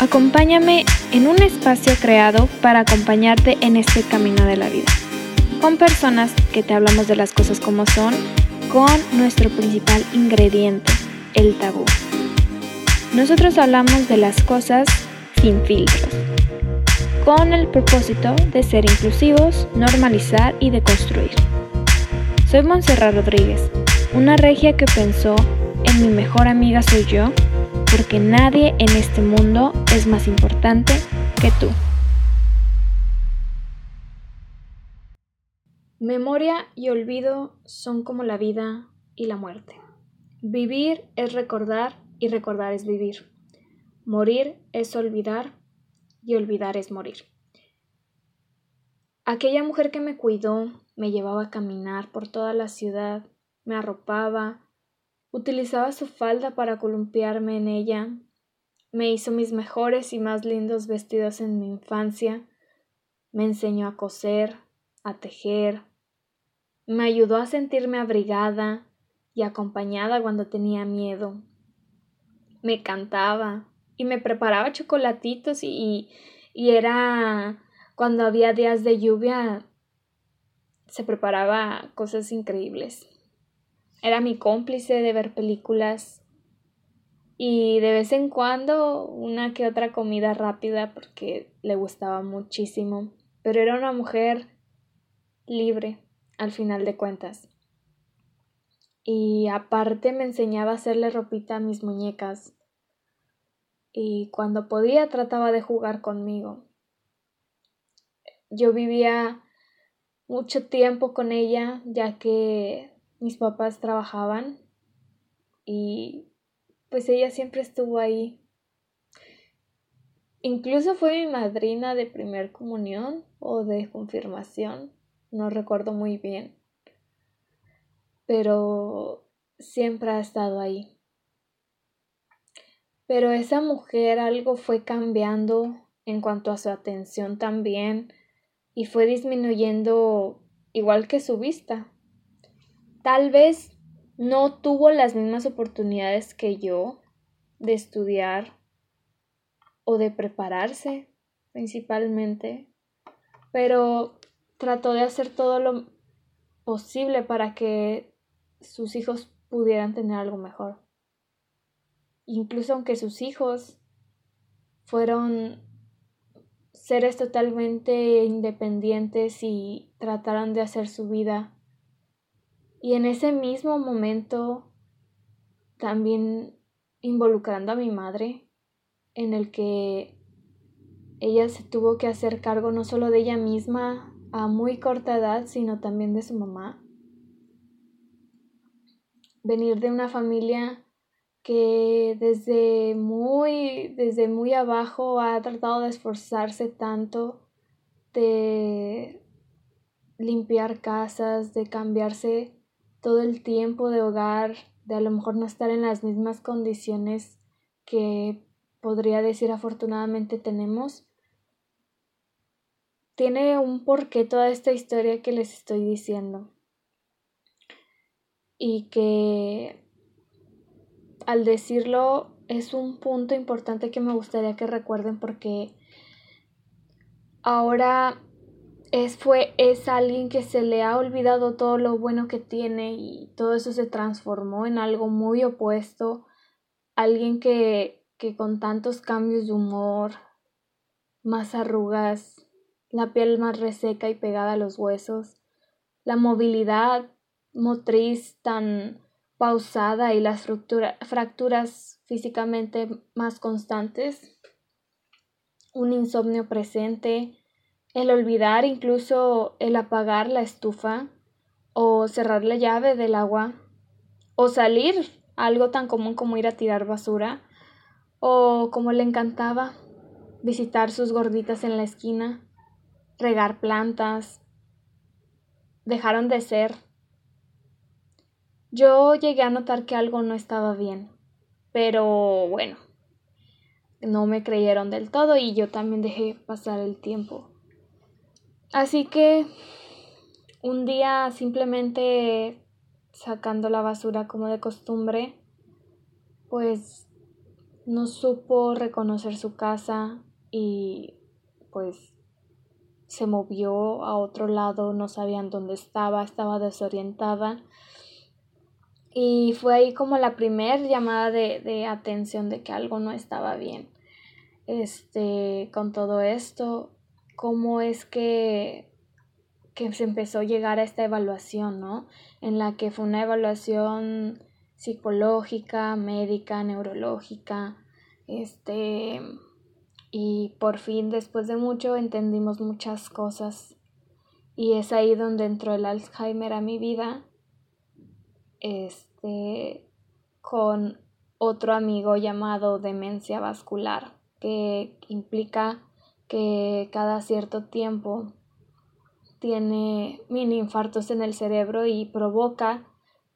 Acompáñame en un espacio creado para acompañarte en este camino de la vida. Con personas que te hablamos de las cosas como son, con nuestro principal ingrediente, el tabú. Nosotros hablamos de las cosas sin filtros, con el propósito de ser inclusivos, normalizar y deconstruir. Soy Montserrat Rodríguez, una regia que pensó en mi mejor amiga soy yo porque nadie en este mundo es más importante que tú. Memoria y olvido son como la vida y la muerte. Vivir es recordar y recordar es vivir. Morir es olvidar y olvidar es morir. Aquella mujer que me cuidó, me llevaba a caminar por toda la ciudad, me arropaba, Utilizaba su falda para columpiarme en ella. Me hizo mis mejores y más lindos vestidos en mi infancia. Me enseñó a coser, a tejer. Me ayudó a sentirme abrigada y acompañada cuando tenía miedo. Me cantaba y me preparaba chocolatitos y, y era cuando había días de lluvia se preparaba cosas increíbles. Era mi cómplice de ver películas y de vez en cuando una que otra comida rápida porque le gustaba muchísimo. Pero era una mujer libre al final de cuentas. Y aparte me enseñaba a hacerle ropita a mis muñecas. Y cuando podía trataba de jugar conmigo. Yo vivía mucho tiempo con ella ya que mis papás trabajaban y pues ella siempre estuvo ahí. Incluso fue mi madrina de primer comunión o de confirmación, no recuerdo muy bien, pero siempre ha estado ahí. Pero esa mujer algo fue cambiando en cuanto a su atención también y fue disminuyendo igual que su vista tal vez no tuvo las mismas oportunidades que yo de estudiar o de prepararse principalmente, pero trató de hacer todo lo posible para que sus hijos pudieran tener algo mejor. Incluso aunque sus hijos fueron seres totalmente independientes y trataron de hacer su vida y en ese mismo momento también involucrando a mi madre, en el que ella se tuvo que hacer cargo no solo de ella misma a muy corta edad, sino también de su mamá. Venir de una familia que desde muy, desde muy abajo ha tratado de esforzarse tanto de limpiar casas, de cambiarse todo el tiempo de hogar, de a lo mejor no estar en las mismas condiciones que podría decir afortunadamente tenemos, tiene un porqué toda esta historia que les estoy diciendo. Y que al decirlo es un punto importante que me gustaría que recuerden porque ahora es, fue, es alguien que se le ha olvidado todo lo bueno que tiene y todo eso se transformó en algo muy opuesto. Alguien que, que con tantos cambios de humor, más arrugas, la piel más reseca y pegada a los huesos, la movilidad motriz tan pausada y las fracturas físicamente más constantes, un insomnio presente, el olvidar incluso el apagar la estufa o cerrar la llave del agua o salir, algo tan común como ir a tirar basura o como le encantaba visitar sus gorditas en la esquina, regar plantas, dejaron de ser. Yo llegué a notar que algo no estaba bien, pero bueno, no me creyeron del todo y yo también dejé pasar el tiempo. Así que un día simplemente sacando la basura como de costumbre, pues no supo reconocer su casa y pues se movió a otro lado, no sabían dónde estaba, estaba desorientada. Y fue ahí como la primer llamada de, de atención de que algo no estaba bien. Este, con todo esto, cómo es que, que se empezó a llegar a esta evaluación, ¿no? En la que fue una evaluación psicológica, médica, neurológica, este, y por fin, después de mucho, entendimos muchas cosas. Y es ahí donde entró el Alzheimer a mi vida. Este, con otro amigo llamado demencia vascular, que implica que cada cierto tiempo tiene mini infartos en el cerebro y provoca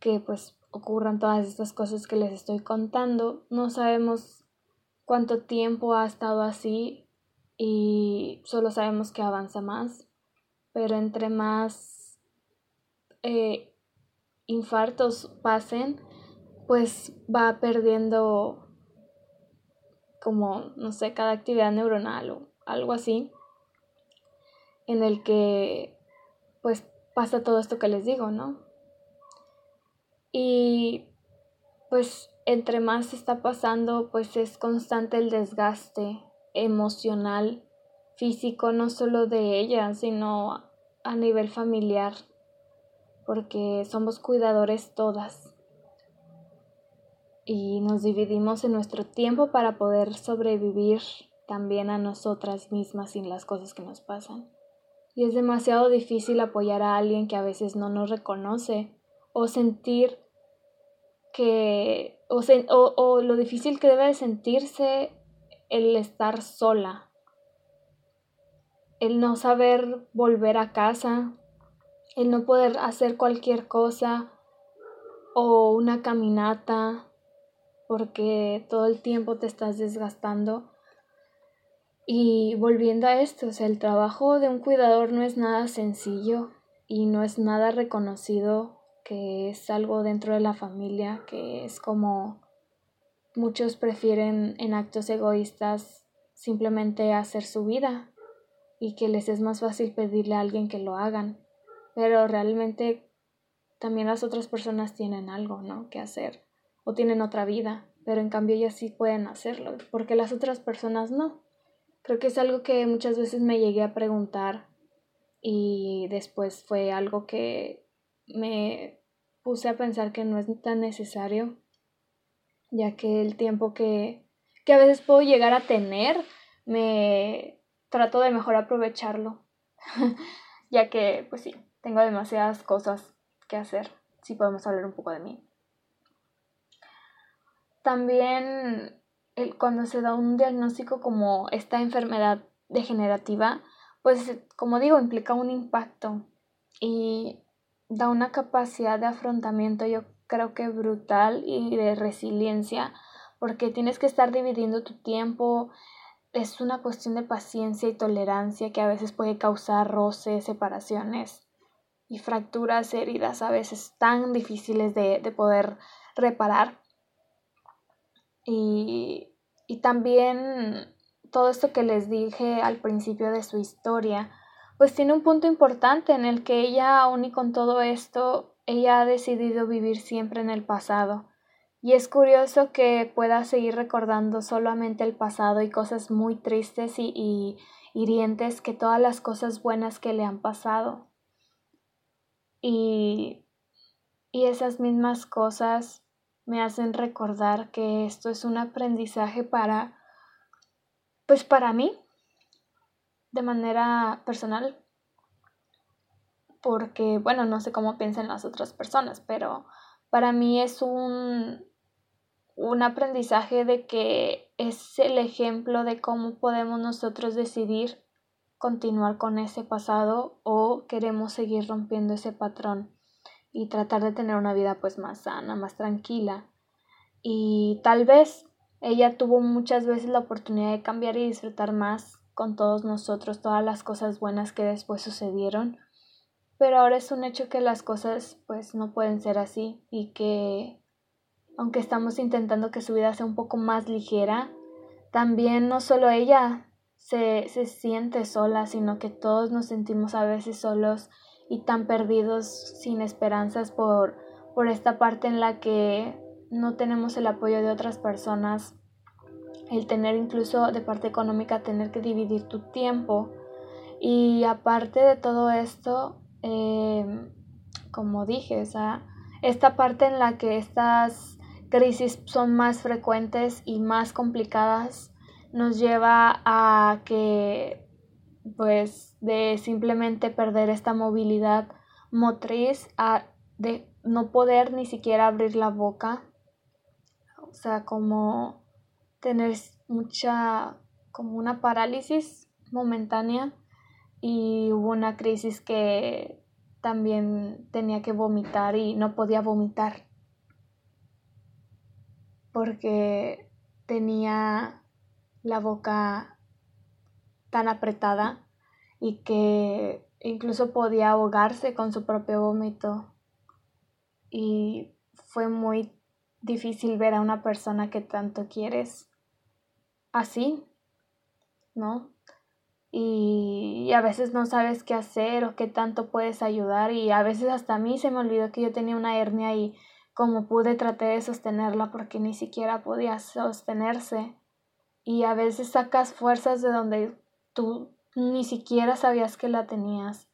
que pues ocurran todas estas cosas que les estoy contando. No sabemos cuánto tiempo ha estado así y solo sabemos que avanza más, pero entre más eh, infartos pasen, pues va perdiendo como, no sé, cada actividad neuronal o algo así, en el que pues pasa todo esto que les digo, ¿no? Y pues entre más está pasando, pues es constante el desgaste emocional, físico, no solo de ella, sino a nivel familiar, porque somos cuidadores todas y nos dividimos en nuestro tiempo para poder sobrevivir también a nosotras mismas sin las cosas que nos pasan. Y es demasiado difícil apoyar a alguien que a veces no nos reconoce o sentir que o, o, lo difícil que debe de sentirse el estar sola, el no saber volver a casa, el no poder hacer cualquier cosa o una caminata porque todo el tiempo te estás desgastando. Y volviendo a esto, o sea, el trabajo de un cuidador no es nada sencillo y no es nada reconocido que es algo dentro de la familia, que es como muchos prefieren en actos egoístas simplemente hacer su vida y que les es más fácil pedirle a alguien que lo hagan. Pero realmente también las otras personas tienen algo, ¿no? que hacer o tienen otra vida, pero en cambio ellas sí pueden hacerlo, porque las otras personas no. Creo que es algo que muchas veces me llegué a preguntar y después fue algo que me puse a pensar que no es tan necesario, ya que el tiempo que, que a veces puedo llegar a tener, me trato de mejor aprovecharlo, ya que, pues sí, tengo demasiadas cosas que hacer, si podemos hablar un poco de mí. También el, cuando se da un diagnóstico como esta enfermedad degenerativa, pues como digo, implica un impacto y da una capacidad de afrontamiento yo creo que brutal y de resiliencia porque tienes que estar dividiendo tu tiempo es una cuestión de paciencia y tolerancia que a veces puede causar roces, separaciones y fracturas, heridas a veces tan difíciles de, de poder reparar. Y, y también todo esto que les dije al principio de su historia, pues tiene un punto importante en el que ella, aún y con todo esto, ella ha decidido vivir siempre en el pasado. Y es curioso que pueda seguir recordando solamente el pasado y cosas muy tristes y, y hirientes que todas las cosas buenas que le han pasado. Y, y esas mismas cosas me hacen recordar que esto es un aprendizaje para, pues para mí, de manera personal porque, bueno, no sé cómo piensan las otras personas, pero para mí es un, un aprendizaje de que es el ejemplo de cómo podemos nosotros decidir continuar con ese pasado o queremos seguir rompiendo ese patrón y tratar de tener una vida pues más sana, más tranquila. Y tal vez ella tuvo muchas veces la oportunidad de cambiar y disfrutar más con todos nosotros todas las cosas buenas que después sucedieron. Pero ahora es un hecho que las cosas pues no pueden ser así y que aunque estamos intentando que su vida sea un poco más ligera, también no solo ella se, se siente sola, sino que todos nos sentimos a veces solos y tan perdidos sin esperanzas por, por esta parte en la que no tenemos el apoyo de otras personas, el tener incluso de parte económica, tener que dividir tu tiempo. Y aparte de todo esto, em, como dije, o esta parte en la que estas crisis son más frecuentes y más complicadas nos lleva a que pues de simplemente perder esta movilidad motriz a de no poder ni siquiera abrir la boca. O sea como tener mucha como una parálisis momentánea y hubo una crisis que también tenía que vomitar y no podía vomitar porque tenía la boca tan apretada y que incluso podía ahogarse con su propio vómito. Y fue muy difícil ver a una persona que tanto quieres así, ¿no? Y, a veces no sabes qué hacer o qué tanto puedes ayudar y a veces hasta a mí se me olvidó que yo tenía una hernia y como pude traté de sostenerla porque ni siquiera podía sostenerse y a veces sacas fuerzas de donde tú ni siquiera sabías que la tenías.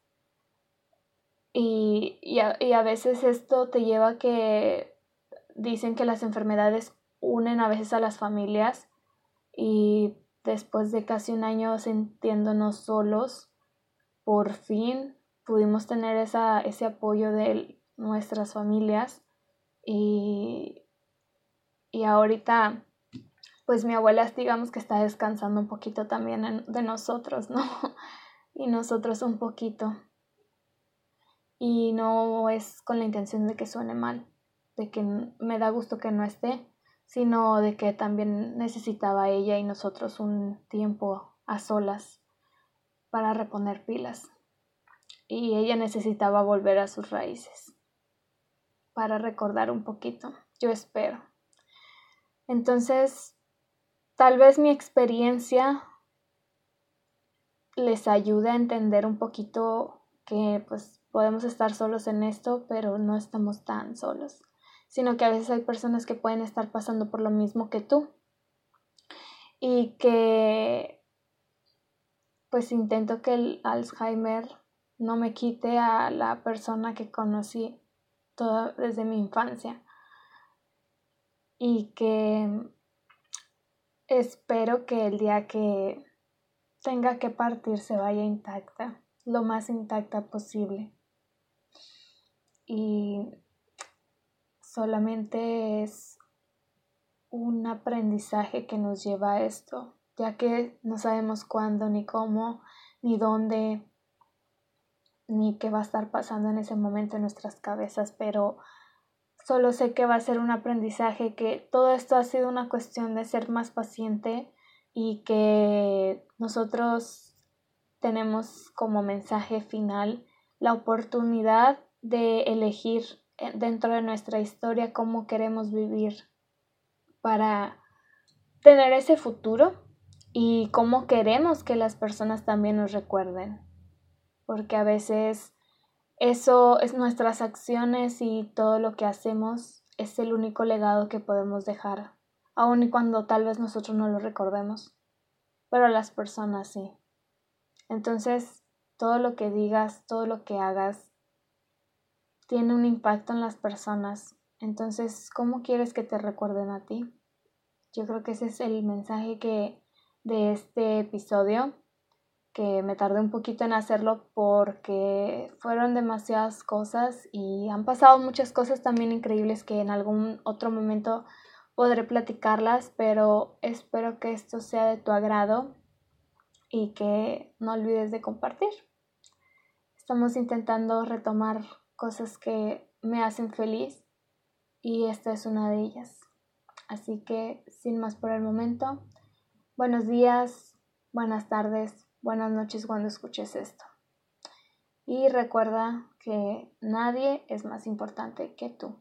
Y, y, a, veces esto te lleva a que dicen que las enfermedades unen a veces a las familias y después de casi un año sintiéndonos solos, por fin pudimos tener esa, ese apoyo de nuestras familias y, y ahorita pues mi abuela digamos que está descansando un poquito también de nosotros, ¿no? y nosotros un poquito. Y no es con la intención de que suene mal, de que me da gusto que no esté, sino de que también necesitaba ella y nosotros un tiempo a solas para reponer pilas. Y ella necesitaba volver a sus raíces para recordar un poquito, yo espero. Entonces, Tal vez mi experiencia les ayude a entender un poquito que pues podemos estar solos en esto, pero no estamos tan solos, sino que a veces hay personas que pueden estar pasando por lo mismo que tú y que pues intento que el Alzheimer no me quite a la persona que conocí toda desde mi infancia y que Espero que el día que tenga que partir se vaya intacta, lo más intacta posible. Y solamente es un aprendizaje que nos lleva a esto, ya que no sabemos cuándo, ni cómo, ni dónde, ni qué va a estar pasando en ese momento en nuestras cabezas, pero Solo sé que va a ser un aprendizaje, que todo esto ha sido una cuestión de ser más paciente y que nosotros tenemos como mensaje final la oportunidad de elegir eh, dentro de nuestra historia cómo queremos vivir para tener ese futuro y cómo queremos que las personas también nos recuerden. Porque a veces eso es nuestras acciones y todo lo que hacemos es el único legado que podemos dejar, aun y cuando tal vez nosotros no lo recordemos, pero las personas sí. Entonces, todo lo que digas, todo lo que hagas, tiene un impacto en las personas. Entonces, ¿cómo quieres que te recuerden a ti? Yo creo que ese es el mensaje que de este episodio que me tardé un poquito en hacerlo porque fueron demasiadas cosas y han pasado muchas cosas también increíbles que en algún otro momento podré platicarlas, pero espero que esto sea de tu agrado y que no olvides de compartir. Estamos intentando retomar cosas que me hacen feliz y esta es una de ellas. Así que sin más por el momento, buenos días, buenas tardes, buenas noches cuando escuches esto. Y recuerda que nadie es más importante que tú.